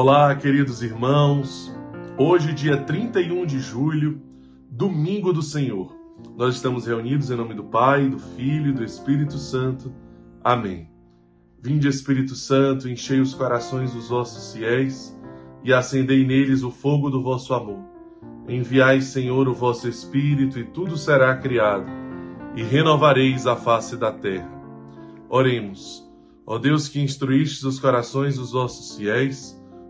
Olá, queridos irmãos. Hoje, dia 31 de julho, domingo do Senhor. Nós estamos reunidos em nome do Pai, do Filho e do Espírito Santo. Amém. Vinde, Espírito Santo, enchei os corações dos vossos fiéis e acendei neles o fogo do vosso amor. Enviai, Senhor, o vosso Espírito e tudo será criado, e renovareis a face da terra. Oremos. Ó Deus que instruístes os corações dos vossos fiéis,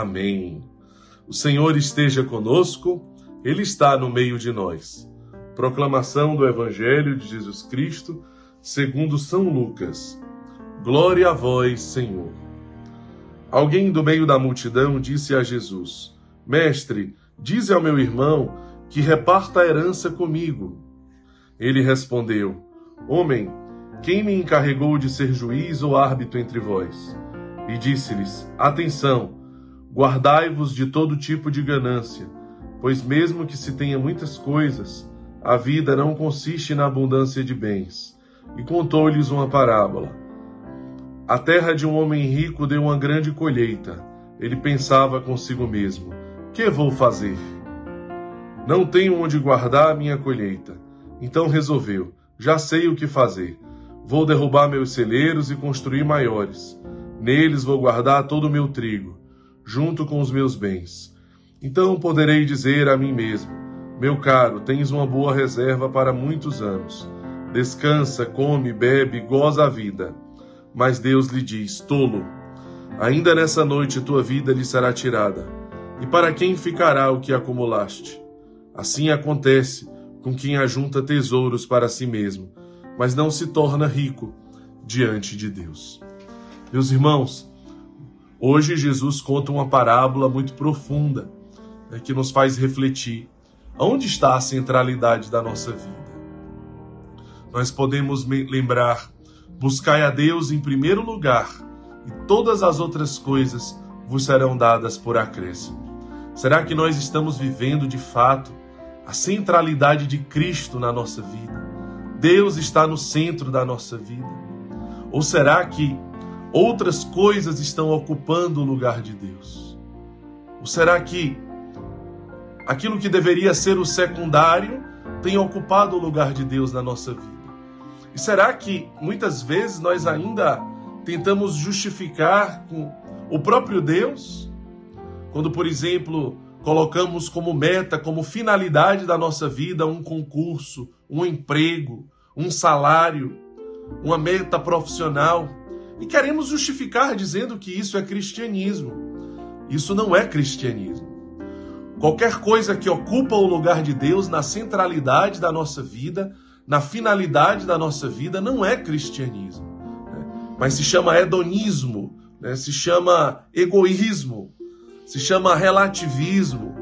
Amém. O Senhor esteja conosco, Ele está no meio de nós. Proclamação do Evangelho de Jesus Cristo, segundo São Lucas. Glória a vós, Senhor. Alguém do meio da multidão disse a Jesus: Mestre, dize ao meu irmão que reparta a herança comigo. Ele respondeu: Homem, quem me encarregou de ser juiz ou árbitro entre vós? E disse-lhes: Atenção! Guardai-vos de todo tipo de ganância, pois mesmo que se tenha muitas coisas, a vida não consiste na abundância de bens. E contou-lhes uma parábola. A terra de um homem rico deu uma grande colheita. Ele pensava consigo mesmo: Que vou fazer? Não tenho onde guardar a minha colheita. Então resolveu: Já sei o que fazer. Vou derrubar meus celeiros e construir maiores. Neles vou guardar todo o meu trigo junto com os meus bens. Então poderei dizer a mim mesmo: Meu caro, tens uma boa reserva para muitos anos. Descansa, come, bebe, goza a vida. Mas Deus lhe diz: Tolo, ainda nessa noite tua vida lhe será tirada. E para quem ficará o que acumulaste? Assim acontece com quem ajunta tesouros para si mesmo, mas não se torna rico diante de Deus. Meus irmãos, Hoje Jesus conta uma parábola muito profunda né, que nos faz refletir onde está a centralidade da nossa vida. Nós podemos lembrar: buscai a Deus em primeiro lugar e todas as outras coisas vos serão dadas por acréscimo. Será que nós estamos vivendo de fato a centralidade de Cristo na nossa vida? Deus está no centro da nossa vida? Ou será que outras coisas estão ocupando o lugar de Deus? Ou será que aquilo que deveria ser o secundário tem ocupado o lugar de Deus na nossa vida? E será que muitas vezes nós ainda tentamos justificar com o próprio Deus? Quando, por exemplo, colocamos como meta, como finalidade da nossa vida um concurso, um emprego, um salário, uma meta profissional e queremos justificar dizendo que isso é cristianismo. Isso não é cristianismo. Qualquer coisa que ocupa o lugar de Deus na centralidade da nossa vida, na finalidade da nossa vida, não é cristianismo. Né? Mas se chama hedonismo, né? se chama egoísmo, se chama relativismo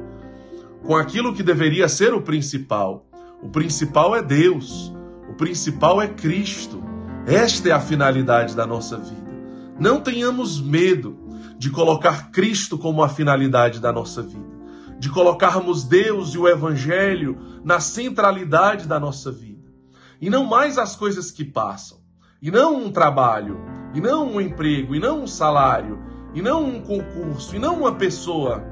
com aquilo que deveria ser o principal. O principal é Deus, o principal é Cristo. Esta é a finalidade da nossa vida. Não tenhamos medo de colocar Cristo como a finalidade da nossa vida, de colocarmos Deus e o Evangelho na centralidade da nossa vida, e não mais as coisas que passam, e não um trabalho, e não um emprego, e não um salário, e não um concurso, e não uma pessoa,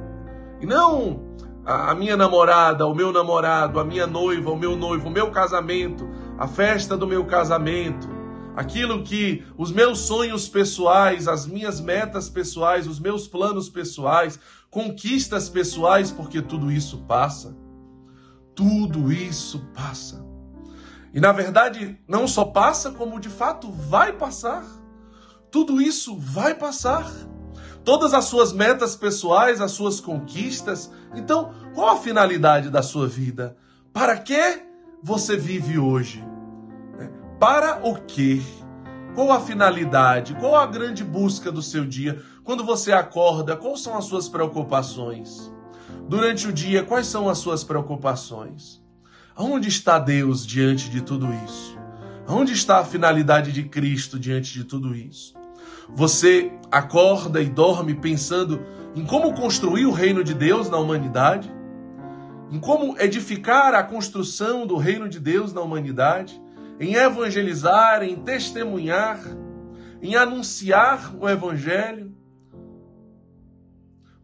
e não a minha namorada, o meu namorado, a minha noiva, o meu noivo, o meu casamento, a festa do meu casamento aquilo que os meus sonhos pessoais, as minhas metas pessoais, os meus planos pessoais, conquistas pessoais, porque tudo isso passa. Tudo isso passa. E na verdade, não só passa, como de fato vai passar. Tudo isso vai passar. Todas as suas metas pessoais, as suas conquistas. Então, qual a finalidade da sua vida? Para que você vive hoje? Para o quê? Qual a finalidade? Qual a grande busca do seu dia? Quando você acorda, quais são as suas preocupações? Durante o dia, quais são as suas preocupações? Aonde está Deus diante de tudo isso? Aonde está a finalidade de Cristo diante de tudo isso? Você acorda e dorme pensando em como construir o reino de Deus na humanidade? Em como edificar a construção do reino de Deus na humanidade? Em evangelizar, em testemunhar, em anunciar o evangelho?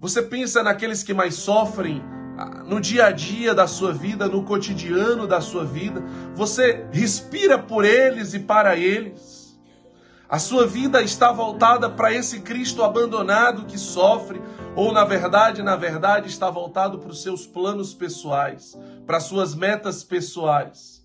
Você pensa naqueles que mais sofrem ah, no dia a dia da sua vida, no cotidiano da sua vida. Você respira por eles e para eles. A sua vida está voltada para esse Cristo abandonado que sofre, ou na verdade, na verdade, está voltado para os seus planos pessoais, para suas metas pessoais.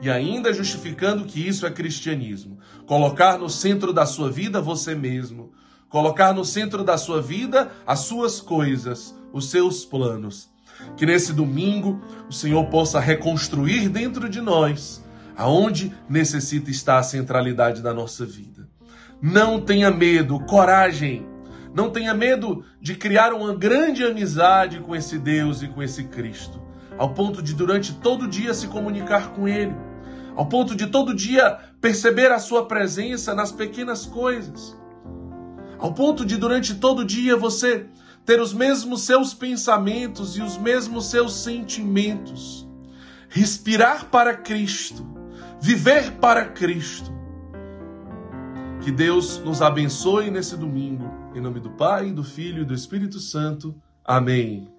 E ainda justificando que isso é cristianismo. Colocar no centro da sua vida você mesmo, colocar no centro da sua vida as suas coisas, os seus planos. Que nesse domingo o Senhor possa reconstruir dentro de nós aonde necessita estar a centralidade da nossa vida. Não tenha medo, coragem. Não tenha medo de criar uma grande amizade com esse Deus e com esse Cristo, ao ponto de durante todo dia se comunicar com Ele, ao ponto de todo dia perceber a Sua presença nas pequenas coisas ao ponto de durante todo dia você ter os mesmos seus pensamentos e os mesmos seus sentimentos. Respirar para Cristo, viver para Cristo. Que Deus nos abençoe nesse domingo. Em nome do Pai, do Filho e do Espírito Santo. Amém.